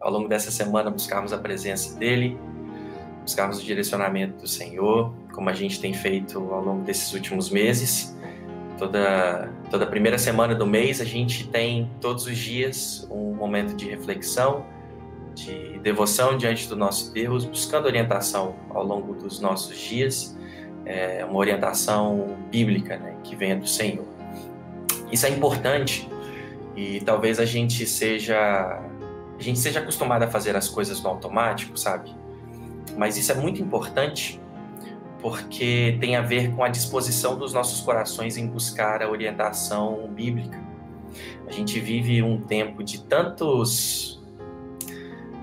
ao longo dessa semana, buscarmos a presença dEle, buscarmos o direcionamento do Senhor, como a gente tem feito ao longo desses últimos meses. Toda, toda primeira semana do mês, a gente tem todos os dias um momento de reflexão, de devoção diante do nosso Deus, buscando orientação ao longo dos nossos dias, é, uma orientação bíblica né, que venha do Senhor. Isso é importante e talvez a gente seja a gente seja acostumado a fazer as coisas no automático, sabe? Mas isso é muito importante porque tem a ver com a disposição dos nossos corações em buscar a orientação bíblica. A gente vive um tempo de tantos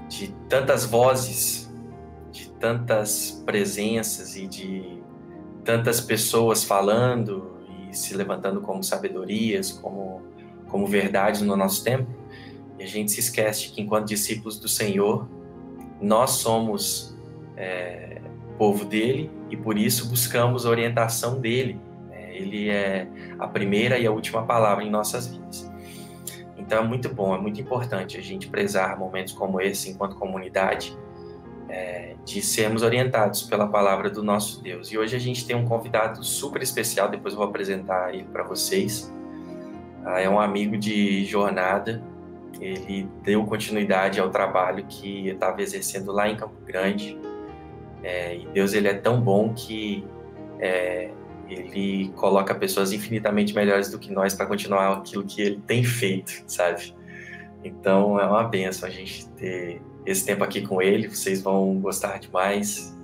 de tantas vozes, de tantas presenças e de tantas pessoas falando e se levantando como sabedorias, como como verdades no nosso tempo, e a gente se esquece que, enquanto discípulos do Senhor, nós somos é, povo dele e por isso buscamos a orientação dele. É, ele é a primeira e a última palavra em nossas vidas. Então é muito bom, é muito importante a gente prezar momentos como esse enquanto comunidade, é, de sermos orientados pela palavra do nosso Deus. E hoje a gente tem um convidado super especial, depois eu vou apresentar ele para vocês. Ah, é um amigo de jornada, ele deu continuidade ao trabalho que eu estava exercendo lá em Campo Grande. É, e Deus ele é tão bom que é, ele coloca pessoas infinitamente melhores do que nós para continuar aquilo que ele tem feito, sabe? Então é uma benção a gente ter esse tempo aqui com ele. Vocês vão gostar demais,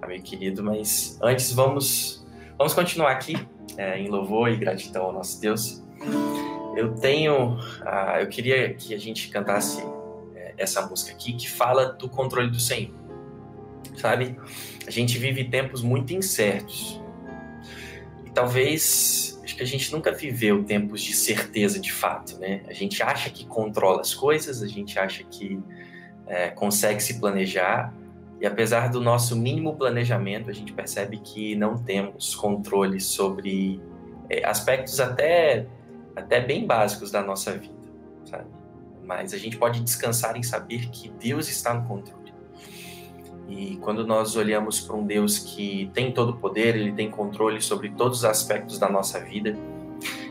amigo querido. Mas antes vamos vamos continuar aqui é, em louvor e gratidão ao nosso Deus. Eu tenho. Uh, eu queria que a gente cantasse é, essa música aqui que fala do controle do Senhor. Sabe? A gente vive tempos muito incertos. E talvez. Acho que a gente nunca viveu tempos de certeza de fato, né? A gente acha que controla as coisas, a gente acha que é, consegue se planejar, e apesar do nosso mínimo planejamento, a gente percebe que não temos controle sobre é, aspectos até até bem básicos da nossa vida, sabe? Mas a gente pode descansar em saber que Deus está no controle. E quando nós olhamos para um Deus que tem todo o poder, ele tem controle sobre todos os aspectos da nossa vida,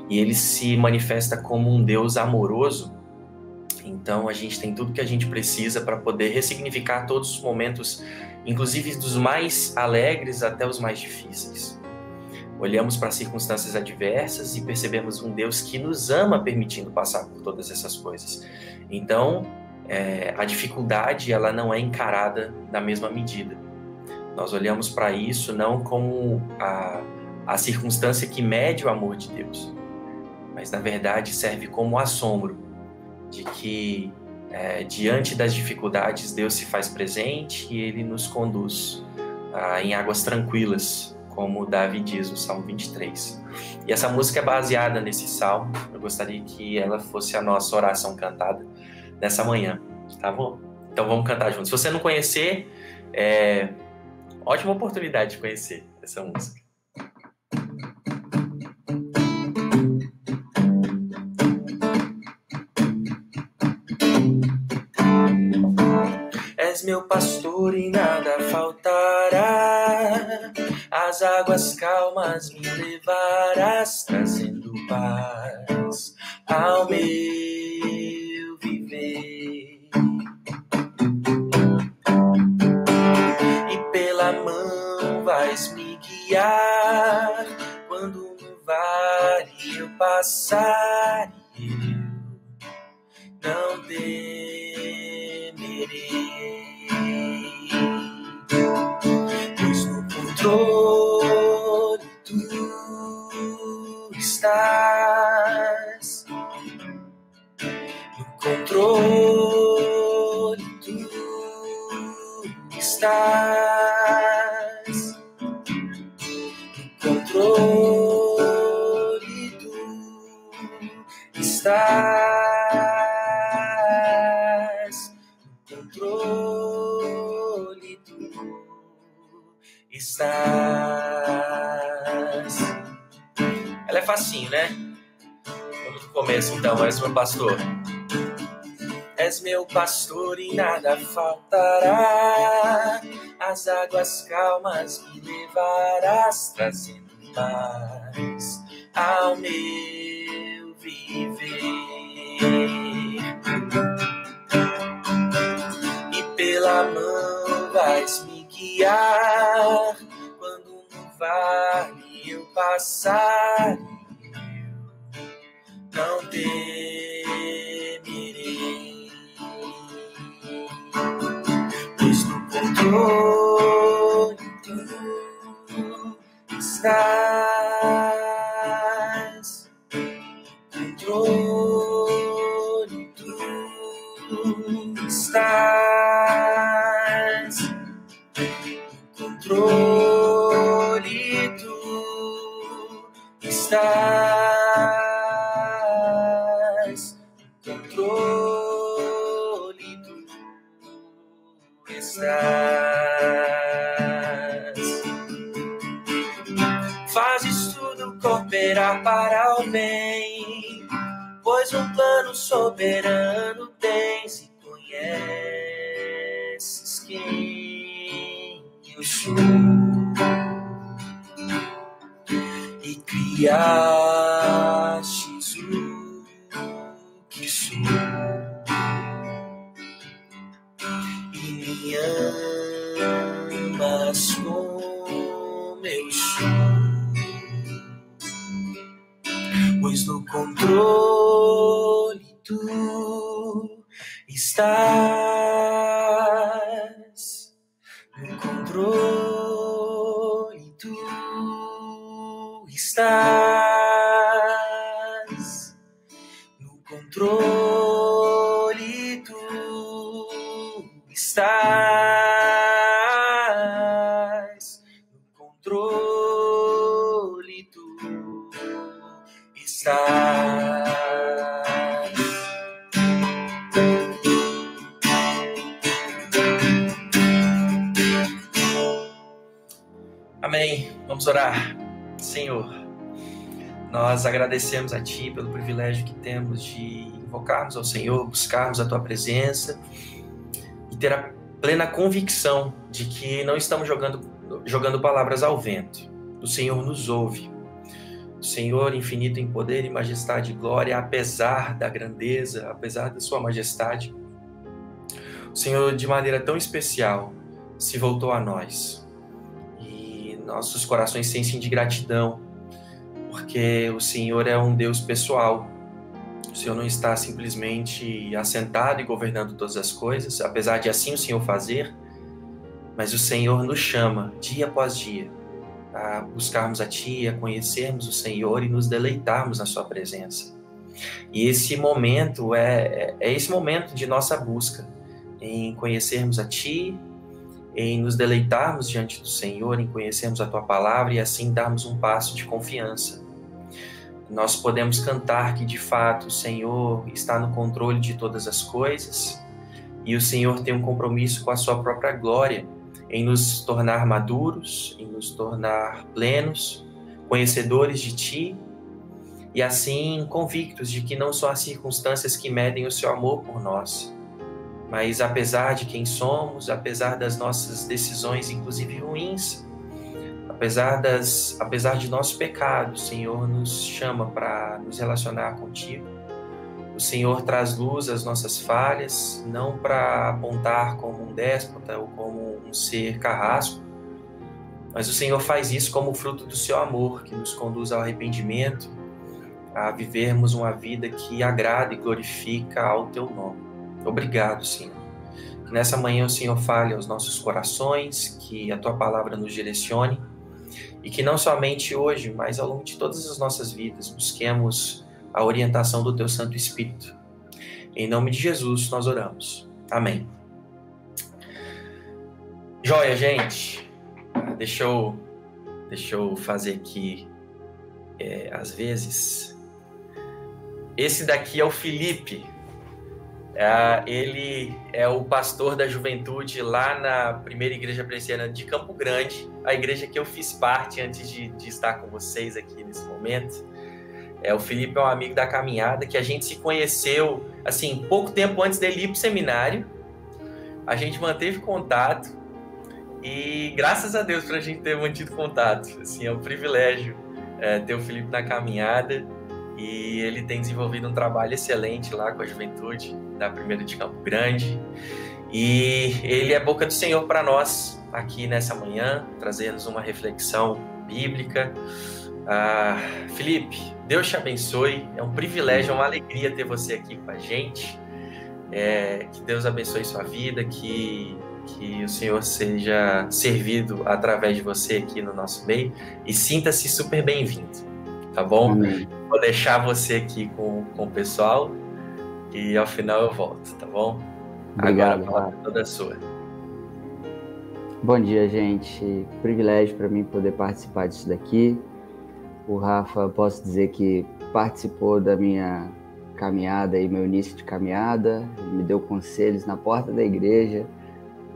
e ele se manifesta como um Deus amoroso, então a gente tem tudo que a gente precisa para poder ressignificar todos os momentos, inclusive dos mais alegres até os mais difíceis. Olhamos para circunstâncias adversas e percebemos um Deus que nos ama permitindo passar por todas essas coisas. Então, é, a dificuldade ela não é encarada da mesma medida. Nós olhamos para isso não como a, a circunstância que mede o amor de Deus, mas na verdade serve como assombro de que é, diante das dificuldades Deus se faz presente e Ele nos conduz ah, em águas tranquilas como Davi diz no Salmo 23. E essa música é baseada nesse salmo. Eu gostaria que ela fosse a nossa oração cantada nessa manhã, tá bom? Então vamos cantar juntos. Se você não conhecer, é ótima oportunidade de conhecer essa música. És meu pastor e nada faltará as águas calmas me levarás, trazendo paz ao meu viver. E pela mão vais me guiar quando no vale eu passar. Estás. Ela é facinho, né? Vamos no começo então, mas meu pastor. És meu pastor e nada faltará. As águas calmas me levarás, trazendo paz ao meu viver. E pela mão vais me guiar vale eu passar. Não temerei, pois no controle quem eu sou. E criastes Vamos orar. Senhor, nós agradecemos a Ti pelo privilégio que temos de invocarmos ao Senhor, buscarmos a Tua presença e ter a plena convicção de que não estamos jogando, jogando palavras ao vento. O Senhor nos ouve. O Senhor, infinito em poder e majestade e glória, apesar da grandeza, apesar da Sua majestade, o Senhor, de maneira tão especial, se voltou a nós. Nossos corações sentem de gratidão, porque o Senhor é um Deus pessoal. O Senhor não está simplesmente assentado e governando todas as coisas, apesar de assim o Senhor fazer, mas o Senhor nos chama dia após dia a buscarmos a Ti, a conhecermos o Senhor e nos deleitarmos na Sua presença. E esse momento é, é esse momento de nossa busca em conhecermos a Ti, em nos deleitarmos diante do Senhor, em conhecermos a Tua palavra e assim darmos um passo de confiança. Nós podemos cantar que de fato o Senhor está no controle de todas as coisas e o Senhor tem um compromisso com a Sua própria glória em nos tornar maduros, em nos tornar plenos, conhecedores de Ti e assim convictos de que não são as circunstâncias que medem o Seu amor por nós, mas apesar de quem somos, apesar das nossas decisões, inclusive ruins, apesar das, apesar de nossos pecados, o Senhor nos chama para nos relacionar contigo. O Senhor traz luz às nossas falhas, não para apontar como um déspota ou como um ser carrasco, mas o Senhor faz isso como fruto do seu amor, que nos conduz ao arrependimento, a vivermos uma vida que agrada e glorifica ao teu nome. Obrigado, Senhor. Que nessa manhã o Senhor fale aos nossos corações, que a tua palavra nos direcione e que não somente hoje, mas ao longo de todas as nossas vidas busquemos a orientação do teu Santo Espírito. Em nome de Jesus nós oramos. Amém. Joia, gente. Deixa eu, deixa eu fazer aqui, é, às vezes. Esse daqui é o Felipe. É, ele é o pastor da juventude lá na primeira igreja presbiteriana de Campo Grande, a igreja que eu fiz parte antes de, de estar com vocês aqui nesse momento. É, o Felipe é um amigo da caminhada que a gente se conheceu assim, pouco tempo antes dele ir para o seminário, a gente manteve contato e graças a Deus para a gente ter mantido contato. Assim, é um privilégio é, ter o Felipe na caminhada e ele tem desenvolvido um trabalho excelente lá com a juventude da Primeira de Campo Grande. E ele é boca do Senhor para nós aqui nessa manhã, trazendo uma reflexão bíblica. Ah, Felipe, Deus te abençoe. É um privilégio, é uma alegria ter você aqui com a gente. É, que Deus abençoe sua vida, que, que o Senhor seja servido através de você aqui no nosso meio e sinta-se super bem-vindo, tá bom? Amém. Vou deixar você aqui com, com o pessoal e ao final eu volto, tá bom? Obrigado, Agora a palavra é toda sua. Bom dia, gente. Privilégio para mim poder participar disso daqui. O Rafa, posso dizer que participou da minha caminhada e meu início de caminhada, me deu conselhos na porta da igreja,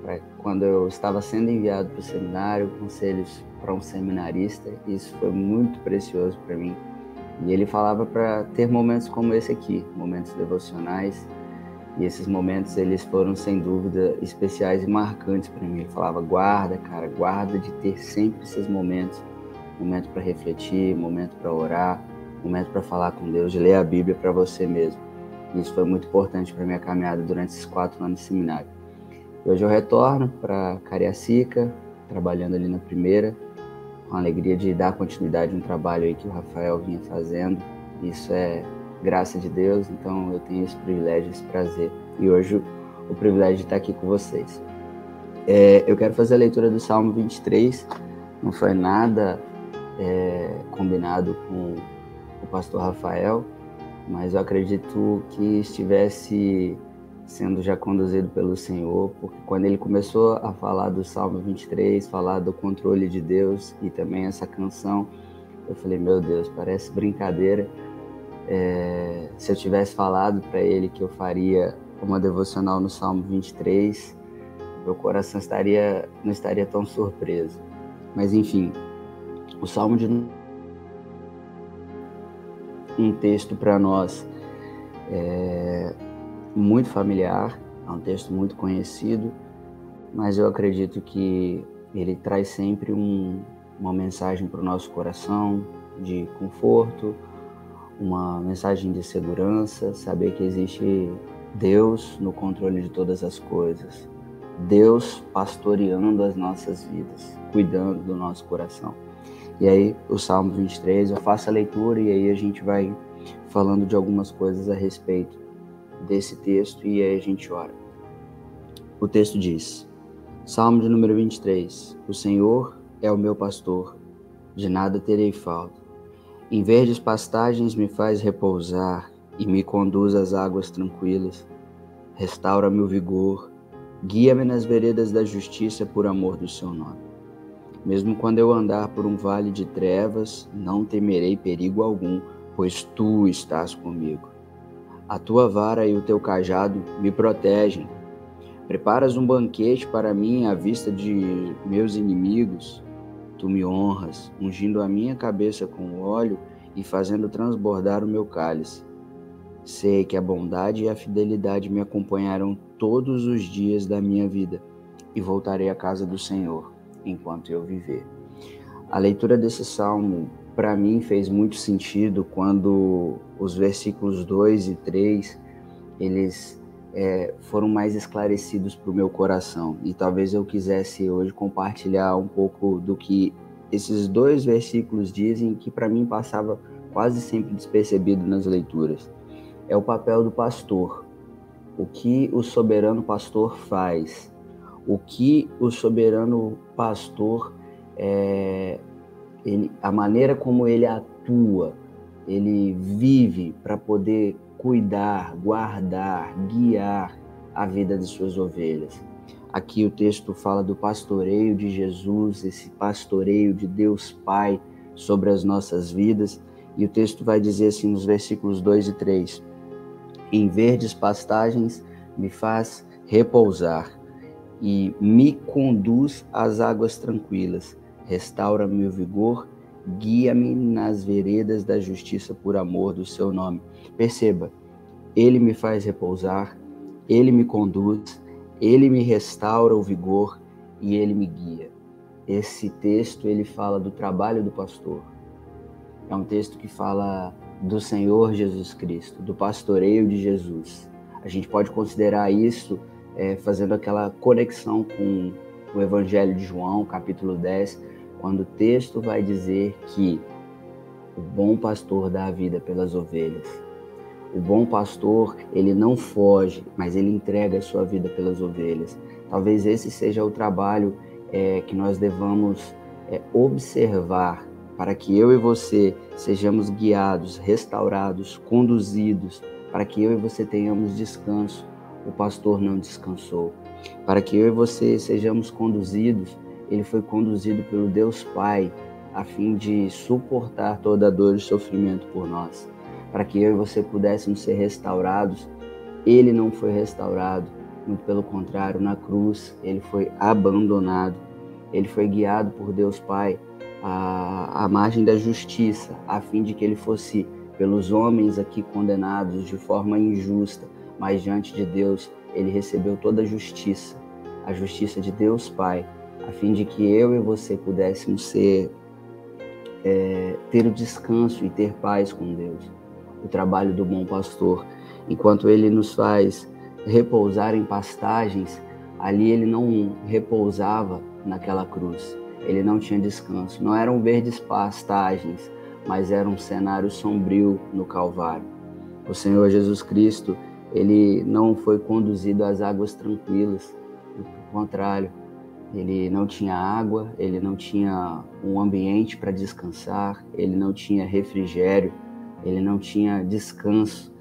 pra, quando eu estava sendo enviado para o seminário, conselhos para um seminarista. Isso foi muito precioso para mim. E ele falava para ter momentos como esse aqui, momentos devocionais. E esses momentos eles foram sem dúvida especiais e marcantes para mim. Ele falava: "Guarda, cara, guarda de ter sempre esses momentos momento para refletir, momento para orar, momento para falar com Deus, de ler a Bíblia para você mesmo. Isso foi muito importante para minha caminhada durante esses quatro anos de seminário. E hoje eu retorno para Cariacica, trabalhando ali na primeira, com a alegria de dar continuidade a um trabalho aí que o Rafael vinha fazendo. Isso é graça de Deus, então eu tenho esse privilégio, esse prazer. E hoje o privilégio de estar aqui com vocês. É, eu quero fazer a leitura do Salmo 23. Não foi nada é, combinado com o pastor Rafael, mas eu acredito que estivesse sendo já conduzido pelo Senhor, porque quando ele começou a falar do Salmo 23, falar do controle de Deus e também essa canção, eu falei, meu Deus, parece brincadeira. É, se eu tivesse falado para ele que eu faria uma devocional no Salmo 23, meu coração estaria não estaria tão surpreso. Mas enfim, o Salmo de um texto para nós é, muito familiar, é um texto muito conhecido, mas eu acredito que ele traz sempre um, uma mensagem para o nosso coração de conforto, uma mensagem de segurança, saber que existe Deus no controle de todas as coisas, Deus pastoreando as nossas vidas, cuidando do nosso coração. E aí, o Salmo 23, eu faço a leitura e aí a gente vai falando de algumas coisas a respeito desse texto e aí a gente ora. O texto diz: Salmo de número 23: O Senhor é o meu pastor, de nada terei falta. Em verdes pastagens me faz repousar e me conduz às águas tranquilas. Restaura-me o vigor, guia-me nas veredas da justiça por amor do seu nome. Mesmo quando eu andar por um vale de trevas, não temerei perigo algum, pois tu estás comigo. A tua vara e o teu cajado me protegem. Preparas um banquete para mim à vista de meus inimigos. Tu me honras, ungindo a minha cabeça com óleo e fazendo transbordar o meu cálice. Sei que a bondade e a fidelidade me acompanharão todos os dias da minha vida e voltarei à casa do Senhor enquanto eu viver. A leitura desse salmo, para mim, fez muito sentido quando os versículos 2 e 3 eles é, foram mais esclarecidos para o meu coração. E talvez eu quisesse hoje compartilhar um pouco do que esses dois versículos dizem, que para mim passava quase sempre despercebido nas leituras. É o papel do pastor. O que o soberano pastor faz o que o soberano pastor, é, ele, a maneira como ele atua, ele vive para poder cuidar, guardar, guiar a vida de suas ovelhas. Aqui o texto fala do pastoreio de Jesus, esse pastoreio de Deus Pai sobre as nossas vidas, e o texto vai dizer assim nos versículos 2 e 3: Em verdes pastagens me faz repousar e me conduz às águas tranquilas. Restaura meu vigor, guia-me nas veredas da justiça por amor do seu nome. Perceba, ele me faz repousar, ele me conduz, ele me restaura o vigor e ele me guia. Esse texto ele fala do trabalho do pastor. É um texto que fala do Senhor Jesus Cristo, do pastoreio de Jesus. A gente pode considerar isso é, fazendo aquela conexão com o Evangelho de João, capítulo 10, quando o texto vai dizer que o bom pastor dá a vida pelas ovelhas. O bom pastor, ele não foge, mas ele entrega a sua vida pelas ovelhas. Talvez esse seja o trabalho é, que nós devamos é, observar para que eu e você sejamos guiados, restaurados, conduzidos, para que eu e você tenhamos descanso. O pastor não descansou. Para que eu e você sejamos conduzidos, ele foi conduzido pelo Deus Pai, a fim de suportar toda a dor e sofrimento por nós. Para que eu e você pudéssemos ser restaurados, ele não foi restaurado, muito pelo contrário, na cruz ele foi abandonado. Ele foi guiado por Deus Pai à, à margem da justiça, a fim de que ele fosse pelos homens aqui condenados de forma injusta, mas diante de Deus ele recebeu toda a justiça, a justiça de Deus Pai, a fim de que eu e você pudéssemos ser é, ter o descanso e ter paz com Deus. O trabalho do bom pastor, enquanto ele nos faz repousar em pastagens, ali ele não repousava naquela cruz. Ele não tinha descanso. Não eram verdes pastagens, mas era um cenário sombrio no Calvário. O Senhor Jesus Cristo, ele não foi conduzido às águas tranquilas, pelo contrário, ele não tinha água, ele não tinha um ambiente para descansar, ele não tinha refrigério, ele não tinha descanso.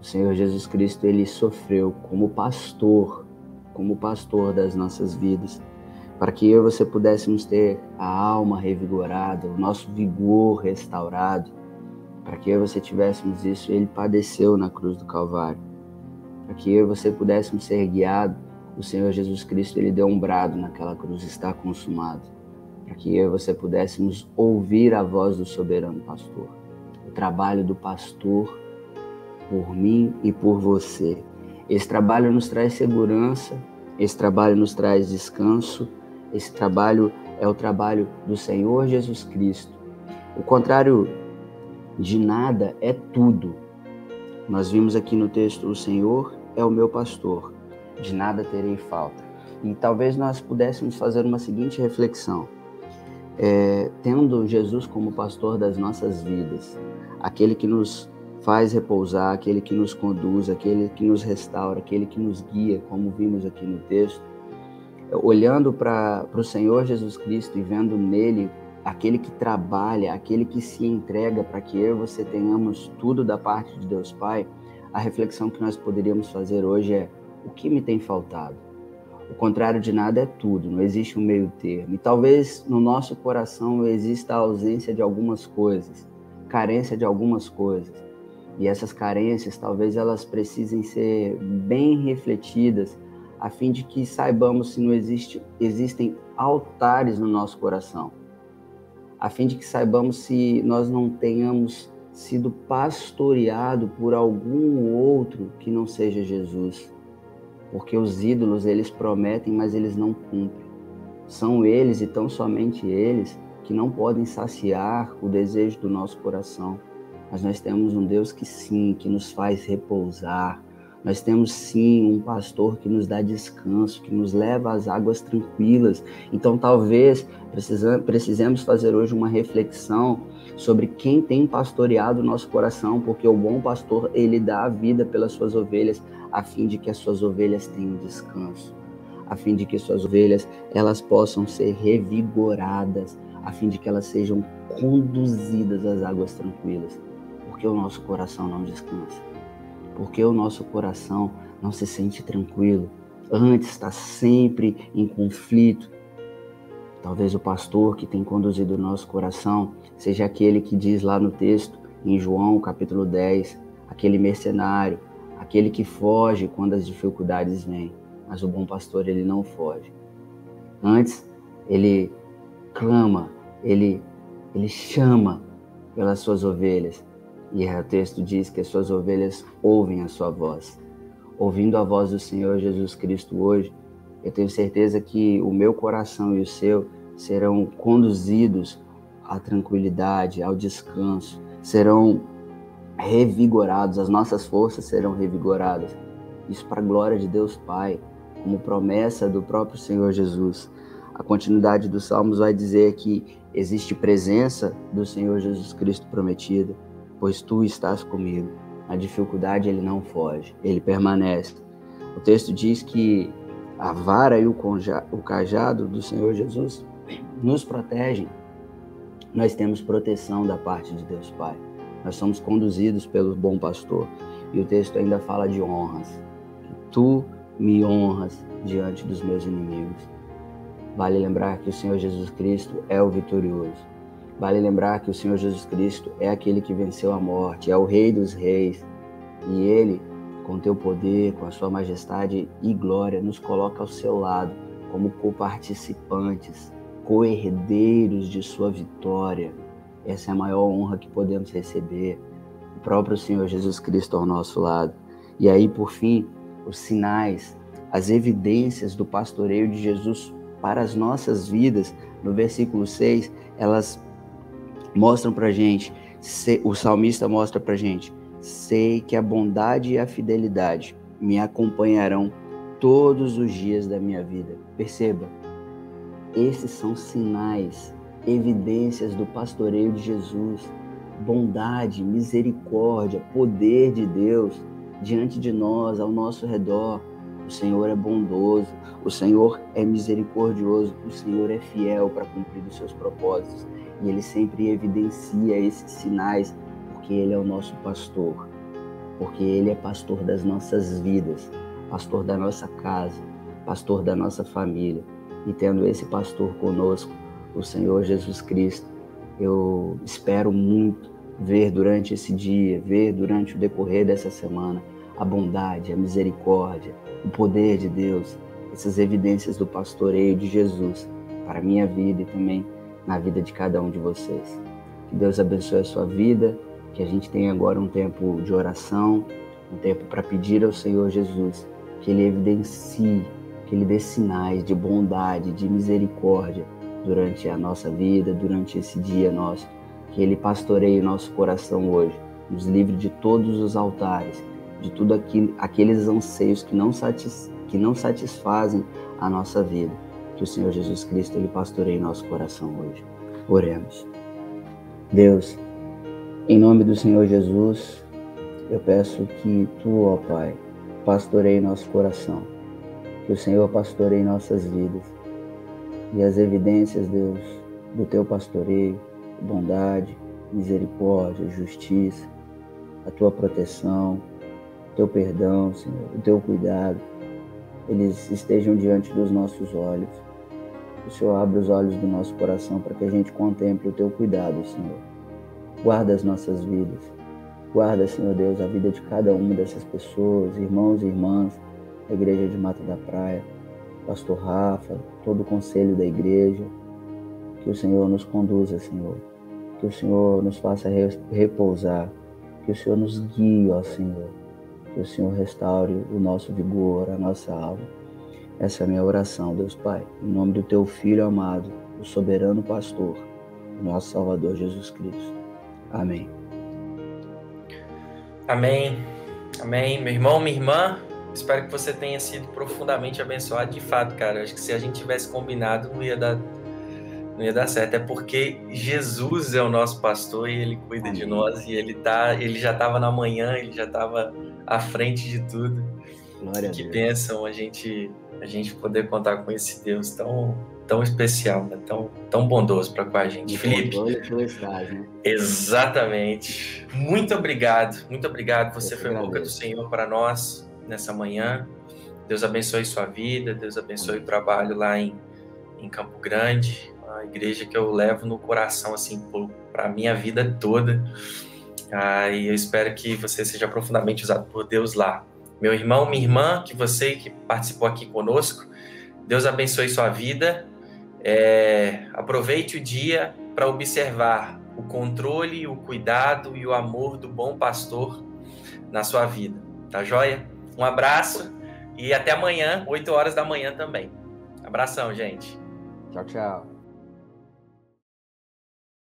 O Senhor Jesus Cristo, ele sofreu como pastor, como pastor das nossas vidas, para que eu e você pudéssemos ter a alma revigorada, o nosso vigor restaurado, para que eu e você tivéssemos isso, ele padeceu na cruz do Calvário para que eu e você pudéssemos ser guiados, o Senhor Jesus Cristo ele deu um brado naquela cruz, está consumado, para que eu e você pudéssemos ouvir a voz do soberano pastor. O trabalho do pastor por mim e por você. Esse trabalho nos traz segurança, esse trabalho nos traz descanso, esse trabalho é o trabalho do Senhor Jesus Cristo. O contrário de nada é tudo. Nós vimos aqui no texto: O Senhor é o meu pastor, de nada terei falta. E talvez nós pudéssemos fazer uma seguinte reflexão: é, tendo Jesus como pastor das nossas vidas, aquele que nos faz repousar, aquele que nos conduz, aquele que nos restaura, aquele que nos guia, como vimos aqui no texto, olhando para o Senhor Jesus Cristo e vendo nele aquele que trabalha, aquele que se entrega para que eu e você tenhamos tudo da parte de Deus Pai, a reflexão que nós poderíamos fazer hoje é: o que me tem faltado? O contrário de nada é tudo, não existe um meio termo. E talvez no nosso coração exista a ausência de algumas coisas, carência de algumas coisas. E essas carências talvez elas precisem ser bem refletidas a fim de que saibamos se não existe, existem altares no nosso coração a fim de que saibamos se nós não tenhamos sido pastoreado por algum outro que não seja Jesus. Porque os ídolos, eles prometem, mas eles não cumprem. São eles e tão somente eles que não podem saciar o desejo do nosso coração. Mas nós temos um Deus que sim, que nos faz repousar, nós temos sim um pastor que nos dá descanso, que nos leva às águas tranquilas. Então, talvez precisemos fazer hoje uma reflexão sobre quem tem pastoreado o nosso coração, porque o bom pastor, ele dá a vida pelas suas ovelhas, a fim de que as suas ovelhas tenham descanso, a fim de que suas ovelhas elas possam ser revigoradas, a fim de que elas sejam conduzidas às águas tranquilas, porque o nosso coração não descansa porque o nosso coração não se sente tranquilo, antes está sempre em conflito. Talvez o pastor que tem conduzido o nosso coração seja aquele que diz lá no texto, em João capítulo 10, aquele mercenário, aquele que foge quando as dificuldades vêm. Mas o bom pastor, ele não foge. Antes, ele clama, ele, ele chama pelas suas ovelhas E o texto diz que as suas ovelhas ouvem a sua voz. Ouvindo a voz do Senhor Jesus Cristo hoje, eu tenho certeza que o meu coração e o seu serão conduzidos à tranquilidade, ao descanso, serão revigorados, as nossas forças serão revigoradas. Isso para a glória de Deus Pai, como promessa do próprio Senhor Jesus. A continuidade dos Salmos vai dizer que existe presença do Senhor Jesus Cristo prometida, pois tu estás comigo. Na dificuldade ele não foge, ele permanece. O texto diz que a vara e o, o cajado do Senhor Jesus nos protegem. Nós temos proteção da parte de Deus Pai. Nós somos conduzidos pelo bom pastor. E o texto ainda fala de honras. Tu me honras diante dos meus inimigos. Vale lembrar que o Senhor Jesus Cristo é o vitorioso. Vale lembrar que o Senhor Jesus Cristo é aquele que venceu a morte, é o Rei dos Reis. E ele, com teu poder, com a sua majestade e glória, nos coloca ao seu lado como coparticipantes, co-herdeiros de sua vitória. Essa é a maior honra que podemos receber. O próprio Senhor Jesus Cristo ao nosso lado. E aí, por fim, os sinais, as evidências do pastoreio de Jesus para as nossas vidas, no versículo 6, elas mostram para gente, o salmista mostra para gente, sei que a bondade e a fidelidade me acompanharão todos os dias da minha vida. Perceba, esses são sinais, evidências do pastoreio de Jesus, bondade, misericórdia, poder de Deus diante de nós, ao nosso redor. O Senhor é bondoso, o Senhor é misericordioso, o Senhor é fiel para cumprir os seus propósitos. E ele sempre evidencia esses sinais, porque ele é o nosso pastor, porque ele é pastor das nossas vidas, pastor da nossa casa, pastor da nossa família. E tendo esse pastor conosco, o Senhor Jesus Cristo, eu espero muito ver durante esse dia, ver durante o decorrer dessa semana a bondade, a misericórdia, o poder de Deus, essas evidências do pastoreio de Jesus para a minha vida e também na vida de cada um de vocês. Que Deus abençoe a sua vida, que a gente tenha agora um tempo de oração, um tempo para pedir ao Senhor Jesus que Ele evidencie, que Ele dê sinais de bondade, de misericórdia durante a nossa vida, durante esse dia nosso, que Ele pastoreie o nosso coração hoje, nos livre de todos os altares de tudo aquilo, aqueles anseios que não, satis, que não satisfazem a nossa vida. Que o Senhor Jesus Cristo ele pastoreie nosso coração hoje. Oremos. Deus, em nome do Senhor Jesus, eu peço que tu, ó Pai, pastoreie nosso coração. Que o Senhor pastoreie nossas vidas. E as evidências, Deus, do teu pastoreio, bondade, misericórdia, justiça, a tua proteção, teu perdão, Senhor, o teu cuidado, eles estejam diante dos nossos olhos. O Senhor abre os olhos do nosso coração para que a gente contemple o teu cuidado, Senhor. Guarda as nossas vidas. Guarda, Senhor Deus, a vida de cada uma dessas pessoas, irmãos e irmãs da Igreja de Mata da Praia, Pastor Rafa, todo o conselho da igreja. Que o Senhor nos conduza, Senhor. Que o Senhor nos faça repousar. Que o Senhor nos guie, ó Senhor que o Senhor restaure o nosso vigor, a nossa alma. Essa é a minha oração, Deus Pai, em nome do Teu Filho amado, o soberano pastor, o nosso Salvador Jesus Cristo. Amém. Amém. Amém. Meu irmão, minha irmã, espero que você tenha sido profundamente abençoado de fato, cara. Acho que se a gente tivesse combinado, não ia dar não ia dar certo. É porque Jesus é o nosso pastor e ele cuida Amém. de nós e ele tá, ele já estava na manhã, ele já estava à frente de tudo. Glória que pensam a gente a gente poder contar com esse Deus tão tão especial, né? tão tão bondoso para com a gente, Felipe. Né? Exatamente. Muito obrigado, muito obrigado. Você foi boca do Senhor para nós nessa manhã. Deus abençoe sua vida, Deus abençoe o trabalho lá em, em Campo Grande a igreja que eu levo no coração, assim, para a minha vida toda. Ah, e eu espero que você seja profundamente usado por Deus lá. Meu irmão, minha irmã, que você que participou aqui conosco, Deus abençoe sua vida. É, aproveite o dia para observar o controle, o cuidado e o amor do bom pastor na sua vida. Tá joia? Um abraço e até amanhã, 8 horas da manhã também. Abração, gente. Tchau, tchau.